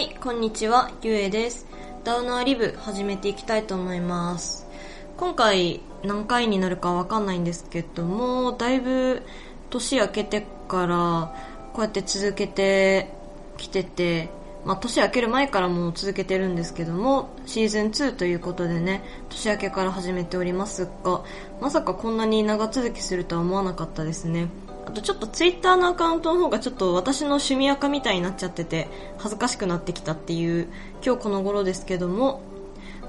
はい、こんにちは、ゆえです。ダウナーリブ始めていきたいと思います。今回何回になるかわかんないんですけども、だいぶ年明けてからこうやって続けてきてて、まあ年明ける前からも続けてるんですけども、シーズン2ということでね、年明けから始めておりますが、まさかこんなに長続きするとは思わなかったですね。あとちょっとツイッターのアカウントの方がちょっと私の趣味垢みたいになっちゃってて恥ずかしくなってきたっていう今日この頃ですけども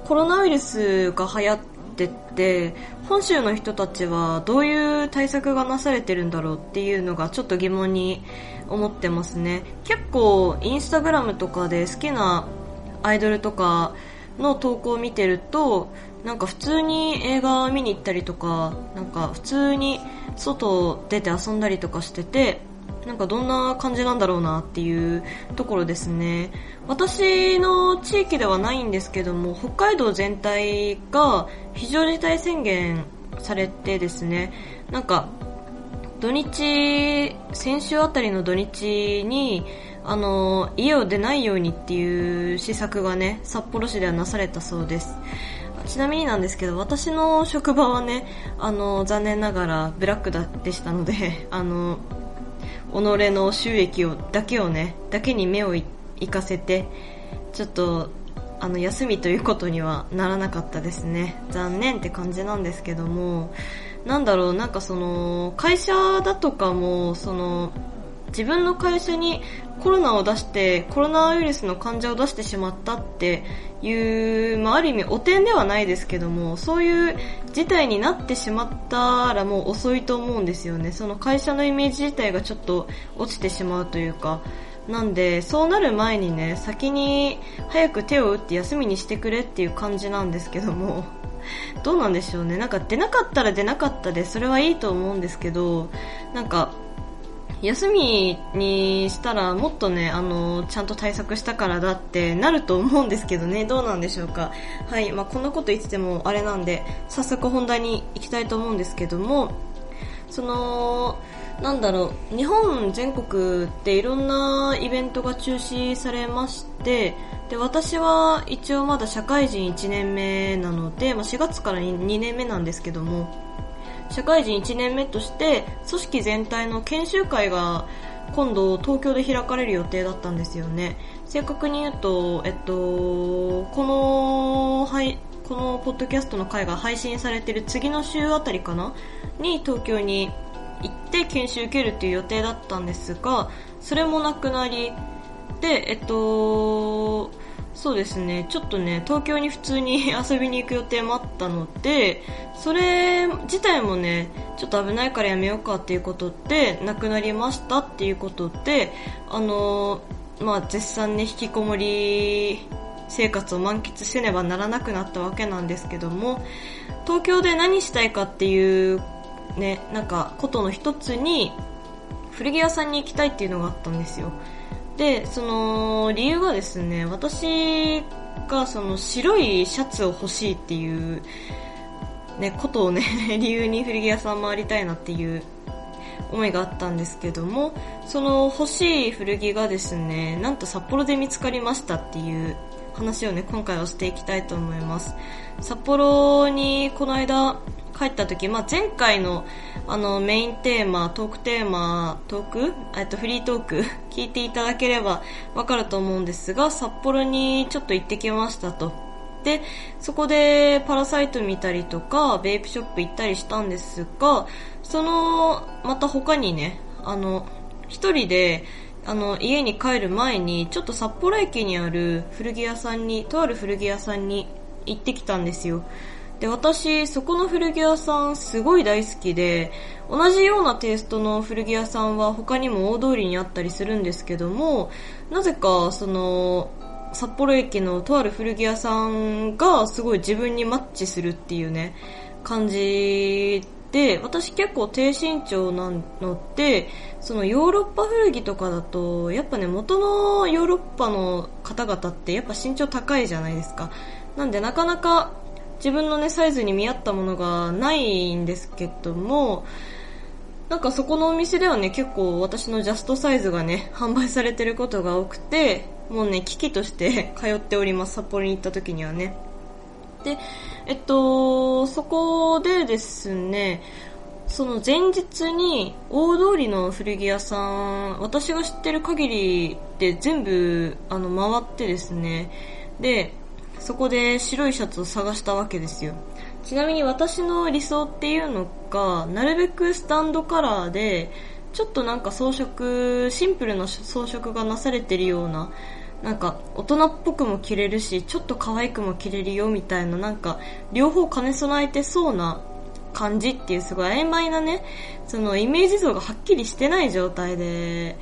コロナウイルスが流行ってて本州の人たちはどういう対策がなされてるんだろうっていうのがちょっと疑問に思ってますね。結構インスタグラムとかで好きなアイドルとかの投稿を見てるとなんか普通に映画見に行ったりとかなんか普通に外出て遊んだりとかしててなんかどんな感じなんだろうなっていうところですね。私の地域ではないんですけども北海道全体が非常事態宣言されてですねなんか土日先週あたりの土日にあの家を出ないようにっていう施策がね札幌市ではなされたそうです。ちなみになんですけど私の職場はねあの残念ながらブラックだでしたので あの己の収益をだけをねだけに目を行かせてちょっとあの休みということにはならなかったですね。残念って感じなんですけどもなんだろうなんかその会社だとかもその自分の会社にコロナを出してコロナウイルスの患者を出してしまったっていう、まあ、ある意味汚点ではないですけどもそういう事態になってしまったらもう遅いと思うんですよね。その会社のイメージ自体がちょっと落ちてしまうというか。なんでそうなる前にね先に早く手を打って休みにしてくれっていう感じなんですけどもどうなんでしょうね。なんか出なかったら出なかったでそれはいいと思うんですけどなんか休みにしたらもっとね、あの、ちゃんと対策したからだってなると思うんですけどね、どうなんでしょうか。はい、まあこんなこと言っててもあれなんで、早速本題に行きたいと思うんですけども、その、なんだろう、日本全国っていろんなイベントが中止されまして、で、私は一応まだ社会人1年目なので、まあ4月から2年目なんですけども、社会人1年目として組織全体の研修会が今度東京で開かれる予定だったんですよね。正確に言うと、えっと、この、はい、このポッドキャストの回が配信されてる次の週あたりかな？に東京に行って研修受けるっていう予定だったんですがそれもなくなりでえっとそうですね、ちょっとね、東京に普通に 遊びに行く予定もあったので、それ自体もね、ちょっと危ないからやめようかっていうことで、なくなりましたっていうことで、あのまあ、絶賛ね、引きこもり生活を満喫せねばならなくなったわけなんですけども、東京で何したいかっていう、ね、なんか、ことの一つに、古着屋さんに行きたいっていうのがあったんですよ。で、その理由がですね、私がその白いシャツを欲しいっていう、ね、ことをね、理由に古着屋さん回りたいなっていう思いがあったんですけども、その欲しい古着がですね、なんと札幌で見つかりましたっていう話をね、今回はしていきたいと思います。札幌にこの間帰った時、まあ、前回のあのメインテーマ、トークテーマ、トーク？えっと、フリートーク？聞いていただければわかると思うんですが、札幌にちょっと行ってきましたと。で、そこでパラサイト見たりとか、ベイプショップ行ったりしたんですが、その、また他にね、あの、一人で、あの、家に帰る前に、ちょっと札幌駅にある古着屋さんに、とある古着屋さんに行ってきたんですよ。で、私、そこの古着屋さんすごい大好きで、同じようなテイストの古着屋さんは他にも大通りにあったりするんですけども、なぜか、その、札幌駅のとある古着屋さんがすごい自分にマッチするっていうね、感じで、私結構低身長なのって、そのヨーロッパ古着とかだと、やっぱね、元のヨーロッパの方々ってやっぱ身長高いじゃないですか。なんでなかなか自分のね、サイズに見合ったものがないんですけども、なんかそこのお店ではね、結構私のジャストサイズがね、販売されてることが多くて、もうね、危機として 通っております、札幌に行った時にはね。で、えっと、そこでですね、その前日に大通りの古着屋さん、私が知ってる限りで全部あの回ってですね、で、そこで白いシャツを探したわけですよ。ちなみに私の理想っていうのが、なるべくスタンドカラーで、ちょっとなんか装飾、シンプルな装飾がなされてるような、なんか大人っぽくも着れるし、ちょっと可愛くも着れるよみたいな、なんか両方兼ね備えてそうな感じっていうすごい曖昧なね、そのイメージ像がはっきりしてない状態で、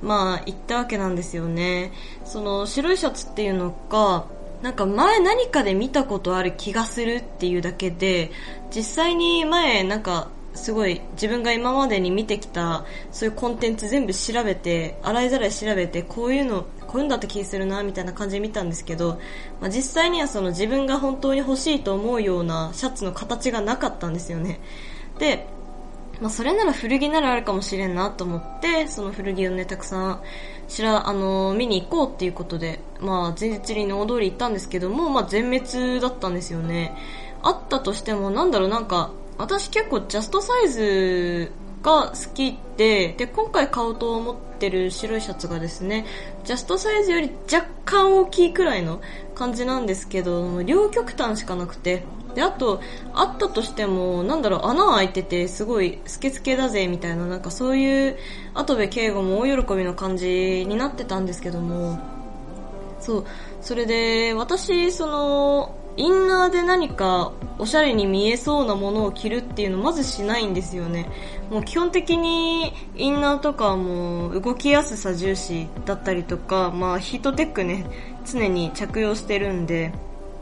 まあ行ったわけなんですよね。その白いシャツっていうのが、なんか前何かで見たことある気がするっていうだけで、実際に前なんかすごい自分が今までに見てきたそういうコンテンツ全部調べて、洗いざらい調べて、こういうの、こういうんだった気するな、みたいな感じで見たんですけど、まあ、実際にはその自分が本当に欲しいと思うようなシャツの形がなかったんですよね。で、まあ、それなら古着ならあるかもしれんなと思って、その古着をね、たくさん、しら、あの、見に行こうっていうことで、まあ、前日に大通り行ったんですけども、まあ、全滅だったんですよね。あったとしても、なんだろう、なんか、私結構ジャストサイズが好きで、で、今回買おうと思ってる白いシャツがですね、ジャストサイズより若干大きいくらいの感じなんですけど、両極端しかなくて、で、あと、あったとしても、なんだろう、穴開いてて、すごい、スケスケだぜ、みたいな、なんかそういう、後部敬吾も大喜びの感じになってたんですけども、そう、それで、私、その、インナーで何かおしゃれに見えそうなものを着るっていうのまずしないんですよね。もう基本的にインナーとかも動きやすさ重視だったりとか、まあヒートテックね、常に着用してるんで、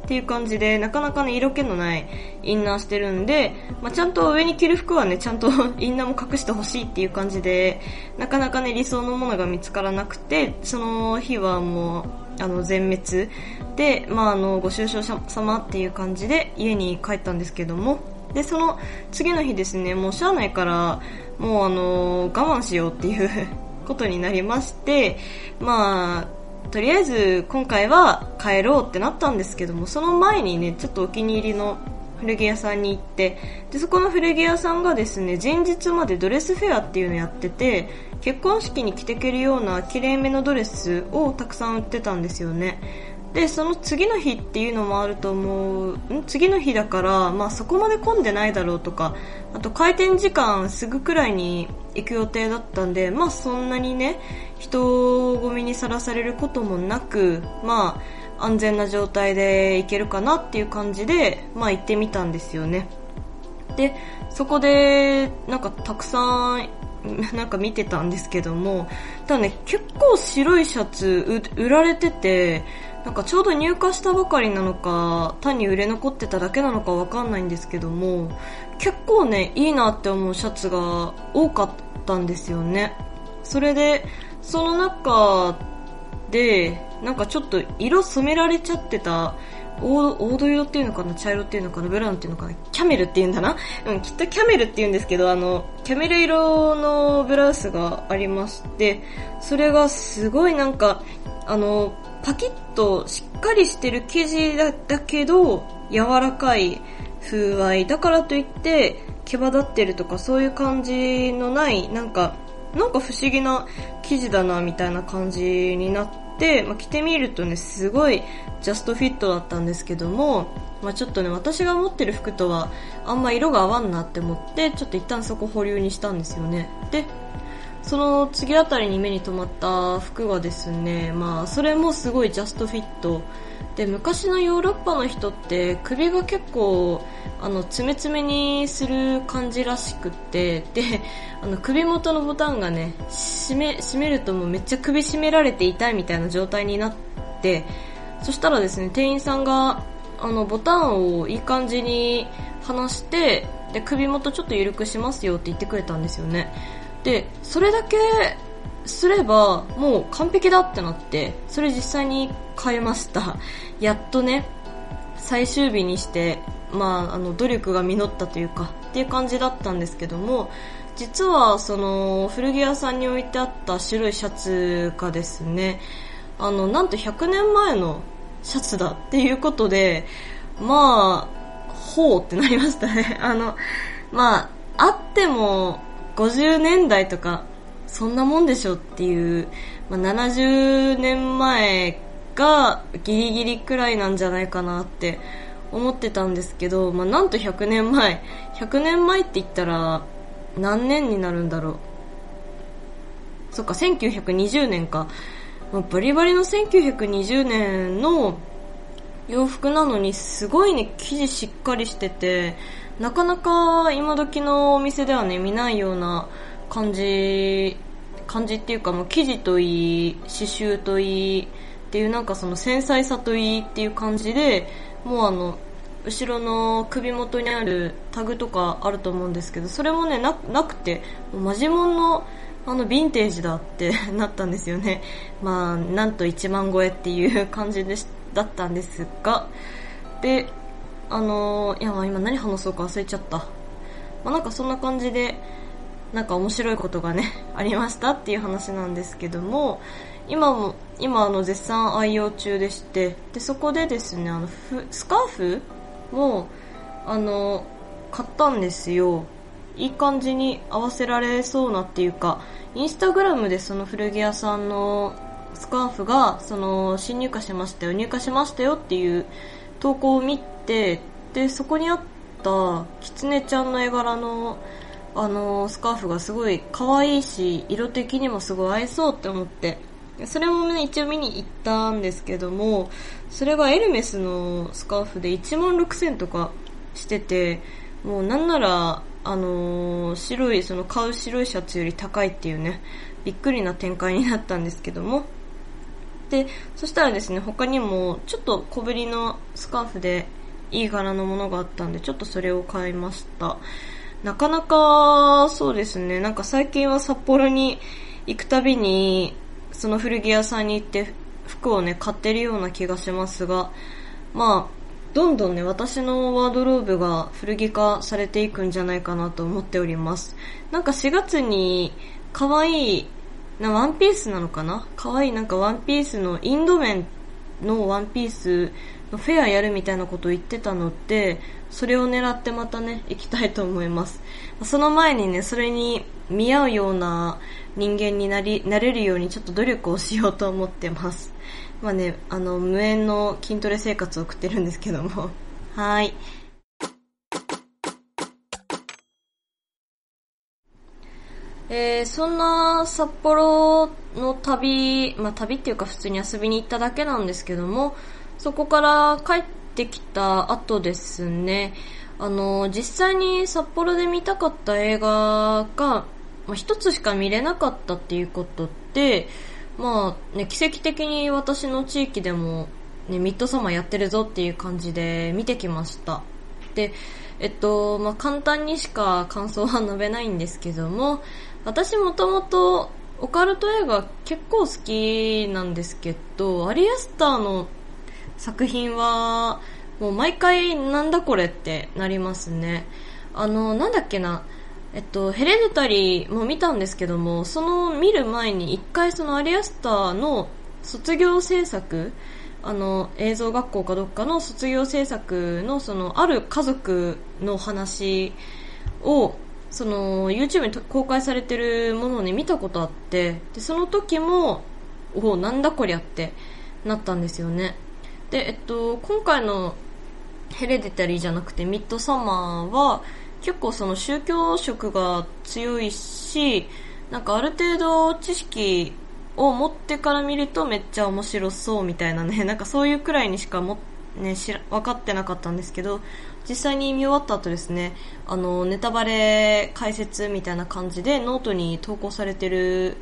っていう感じで、なかなかね、色気のないインナーしてるんで、まあ、ちゃんと上に着る服はね、ちゃんと インナーも隠してほしいっていう感じで、なかなかね、理想のものが見つからなくて、その日はもう、あの、全滅で、まあ、あの、ご愁傷様っていう感じで家に帰ったんですけども、で、その次の日ですね、もうしゃあないから、もうあの、我慢しようっていう ことになりまして、まあ、とりあえず今回は帰ろうってなったんですけども、その前にね、ちょっとお気に入りの古着屋さんに行って、で、そこの古着屋さんがですね、前日までドレスフェアっていうのやってて、結婚式に着てけるようなきれいめのドレスをたくさん売ってたんですよね。で、その次の日っていうのもあると思う、次の日だから、まあそこまで混んでないだろうとか、あと開店時間すぐくらいに行く予定だったんで、まあそんなにね、人混みにさらされることもなく、まあ安全な状態で行けるかなっていう感じで、まあ行ってみたんですよね。で、そこで、なんかたくさん なんか見てたんですけども、ただね、結構白いシャツ売られてて、なんかちょうど入荷したばかりなのか、単に売れ残ってただけなのかわかんないんですけども、結構ね、いいなって思うシャツが多かったんですよね。それで、その中で、なんかちょっと色染められちゃってた、黄土色っていうのかな茶色っていうのかなブラウンっていうのかなキャメルっていうんだな？うん、きっとキャメルって言うんですけど、あの、キャメル色のブラウスがありまして、それがすごいなんか、あの、パキッとしっかりしてる生地だだけど、柔らかい風合い。だからといって、毛羽立ってるとかそういう感じのない、なんか、なんか不思議な生地だなみたいな感じになって、まあ、着てみるとね、すごいジャストフィットだったんですけども、まあ、ちょっとね、私が持ってる服とはあんま色が合わんなって思って、ちょっと一旦そこ保留にしたんですよね。で、その次あたりに目に留まった服がですね、まあ、それもすごいジャストフィット。で、昔のヨーロッパの人って首が結構、あの、詰め詰めにする感じらしくって、で、あの、首元のボタンがね、締め、締めるともうめっちゃ首締められて痛いみたいな状態になって、そしたらですね、店員さんが、あの、ボタンをいい感じに離して、で、首元ちょっと緩くしますよって言ってくれたんですよね。で、それだけすればもう完璧だってなって、それ実際に買いました。やっとね、最終日にして、まあ、あの、努力が実ったというか、っていう感じだったんですけども、実はその古着屋さんに置いてあった白いシャツがですねあのなんと100年前のシャツだっていうことでまあほうってなりましたね あのまああっても50年代とかそんなもんでしょっていう、まあ、70年前がギリギリくらいなんじゃないかなって思ってたんですけど、まあ、なんと100年前。100年前って言ったら何年になるんだろう。そっか1920年か、まあ、バリバリの1920年の洋服なのにすごいね生地しっかりしててなかなか今時のお店ではね見ないような感じ感じっていうかもう生地といい刺繍といいっていうなんかその繊細さといいっていう感じでもうあの後ろの首元にあるタグとかあると思うんですけどそれもねなくてマジモンのあのヴィンテージだって なったんですよね。まあなんと1万超えっていう感じでだったんですがであのー、いや今何話そうか忘れちゃった、まあ、なんかそんな感じでなんか面白いことがね ありましたっていう話なんですけども今も今あの絶賛愛用中でしてでそこでですねあのスカーフもあの買ったんですよ。いい感じに合わせられそうなっていうかインスタグラムでその古着屋さんのスカーフがその新入荷しましたよ入荷しましたよっていう投稿を見てでそこにあったキツネちゃんの絵柄のあのスカーフがすごい可愛いし色的にもすごい合いそうって思って。それもね一応見に行ったんですけどもそれがエルメスのスカーフで1万6000とかしててもうなんならあの、白いその買う白いシャツより高いっていうねびっくりな展開になったんですけども。でそしたらですね他にもちょっと小ぶりのスカーフでいい柄のものがあったんでちょっとそれを買いました。なかなかそうですね。なんか最近は札幌に行くたびにその古着屋さんに行って服をね買ってるような気がしますがまあどんどんね私のワードローブが古着化されていくんじゃないかなと思っております。なんか4月に可愛いなワンピースなのかな？可愛いなんかワンピースのインド麺のワンピースのフェアやるみたいなことを言ってたのでそれを狙ってまたね行きたいと思います。その前にねそれに見合うような人間になりなれるようにちょっと努力をしようと思ってます。まあねあの無縁の筋トレ生活を送ってるんですけども。はい。えー、そんな札幌の旅、まあ、旅っていうか普通に遊びに行っただけなんですけども、そこから帰ってきた後ですね、あの、実際に札幌で見たかった映画が、まあ、一つしか見れなかったっていうことって、まあね、奇跡的に私の地域でも、ね、ミッドサマーやってるぞっていう感じで見てきました。で、えっと、まあ、簡単にしか感想は述べないんですけども、私もともとオカルト映画結構好きなんですけど、アリアスターの作品はもう毎回なんだこれってなりますね。あの、なんだっけな、えっと、ヘレデタリーも見たんですけども、その見る前に一回そのアリアスターの卒業制作、あの、映像学校かどっかの卒業制作のその、ある家族の話をその YouTube に公開されてるものをね見たことあってでその時もおなんだこりゃってなったんですよね。でえっと今回のヘレデタリーじゃなくてミッドサマーは結構その宗教色が強いしなんかある程度知識を持ってから見るとめっちゃ面白そうみたいなねなんかそういうくらいにしかも、ね、知ら分かってなかったんですけど実際に見終わった後ですねあのネタバレ解説みたいな感じでノートに投稿されてる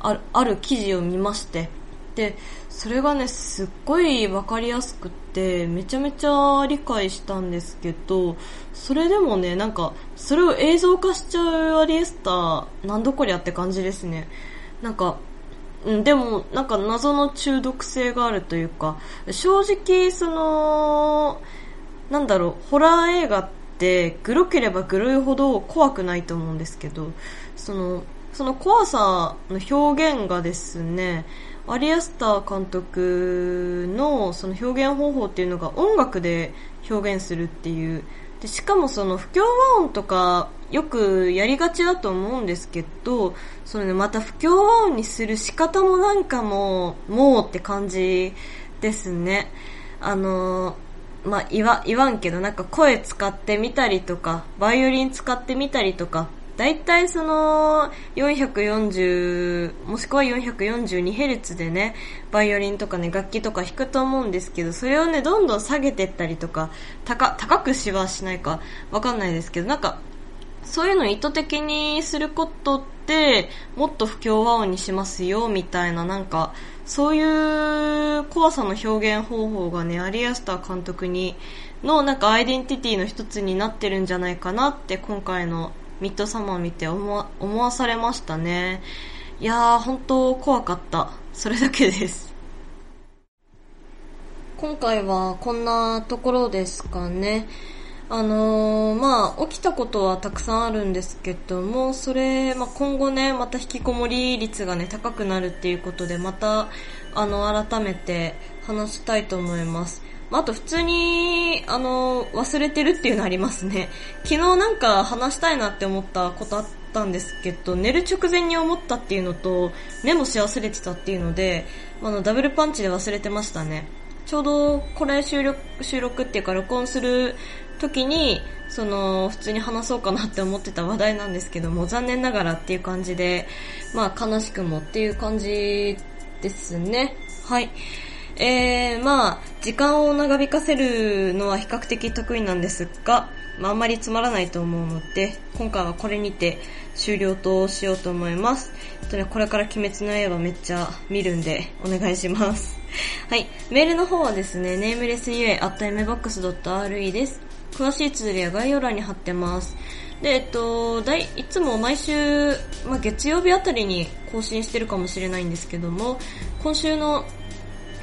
あある記事を見ましてでそれがねすっごい分かりやすくってめちゃめちゃ理解したんですけどそれでもねなんかそれを映像化しちゃうアリエスターなんどこりゃって感じですね。なんかうん、でもなんか謎の中毒性があるというか正直そのなんだろうホラー映画ってグロければグロいほど怖くないと思うんですけどそのその怖さの表現がですねアリアスター監督のその表現方法っていうのが音楽で表現するっていう。でしかもその不協和音とかよくやりがちだと思うんですけどその、ね、また不協和音にする仕方もなんかもうもうって感じですね。あのまあ、言わ言わんけどなんか声使ってみたりとかバイオリン使ってみたりとか大体その440もしくは 442Hz でねバイオリンとかね楽器とか弾くと思うんですけどそれをねどんどん下げてったりとか高高くしはしないかわかんないですけどなんかそういうのを意図的にすることってもっと不協和音にしますよみたいななんかそういう怖さの表現方法がねアリアスター監督にのなんかアイデンティティの一つになってるんじゃないかなって今回のミッドサマー見て思思わされましたね。いやー、本当怖かった。それだけです。今回はこんなところですかね。あのー、まあ、起きたことはたくさんあるんですけども、それ、まあ、今後ね、また引きこもり率がね、高くなるっていうことで、また、あの、改めて話したいと思います。まあと普通に、あの、忘れてるっていうのありますね。昨日なんか話したいなって思ったことあったんですけど、寝る直前に思ったっていうのと、メモし忘れてたっていうので、あの、ダブルパンチで忘れてましたね。ちょうどこれ収録、収録っていうか録音する時に、その、普通に話そうかなって思ってた話題なんですけども、残念ながらっていう感じで、まあ悲しくもっていう感じですね。はい。えー、まあ、時間を長引かせるのは比較的得意なんですが、まあ、あんまりつまらないと思うので、今回はこれにて終了としようと思います。えっとね、これから鬼滅の刃めっちゃ見るんで、お願いします。はい。メールの方はですね、ネームレス UA at mbox.re です。詳しい綴りは概要欄に貼ってます。で、えっと、だい、いつも毎週、まあ、月曜日あたりに更新してるかもしれないんですけども、今週の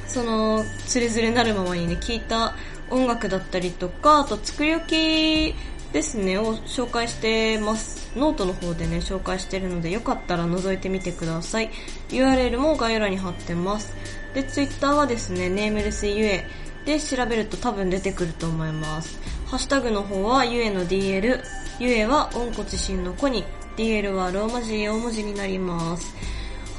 その、つれづれなるままにね、聴いた音楽だったりとか、あと作り置きですね、を紹介してます。ノートの方でね、紹介してるので、よかったら覗いてみてください。URL も概要欄に貼ってます。で、Twitter はですね、ネームレスゆえで調べると多分出てくると思います。ハッシュタグの方はゆえの DL、ゆえは温故知新の故に、DL はローマ字大文字になります。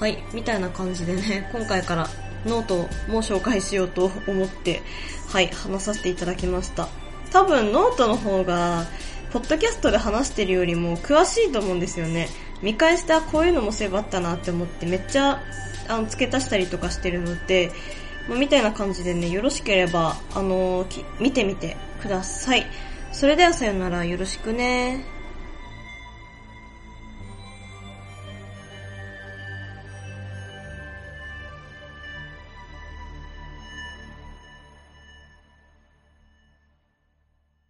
はい、みたいな感じでね、今回からノートも紹介しようと思って、はい、話させていただきました。多分ノートの方が、ポッドキャストで話してるよりも詳しいと思うんですよね。見返してこういうのもそういえばあったなって思ってめっちゃあの付け足したりとかしてるので、みたいな感じでね、よろしければ、あのー、見てみてください。それではさよならよろしくね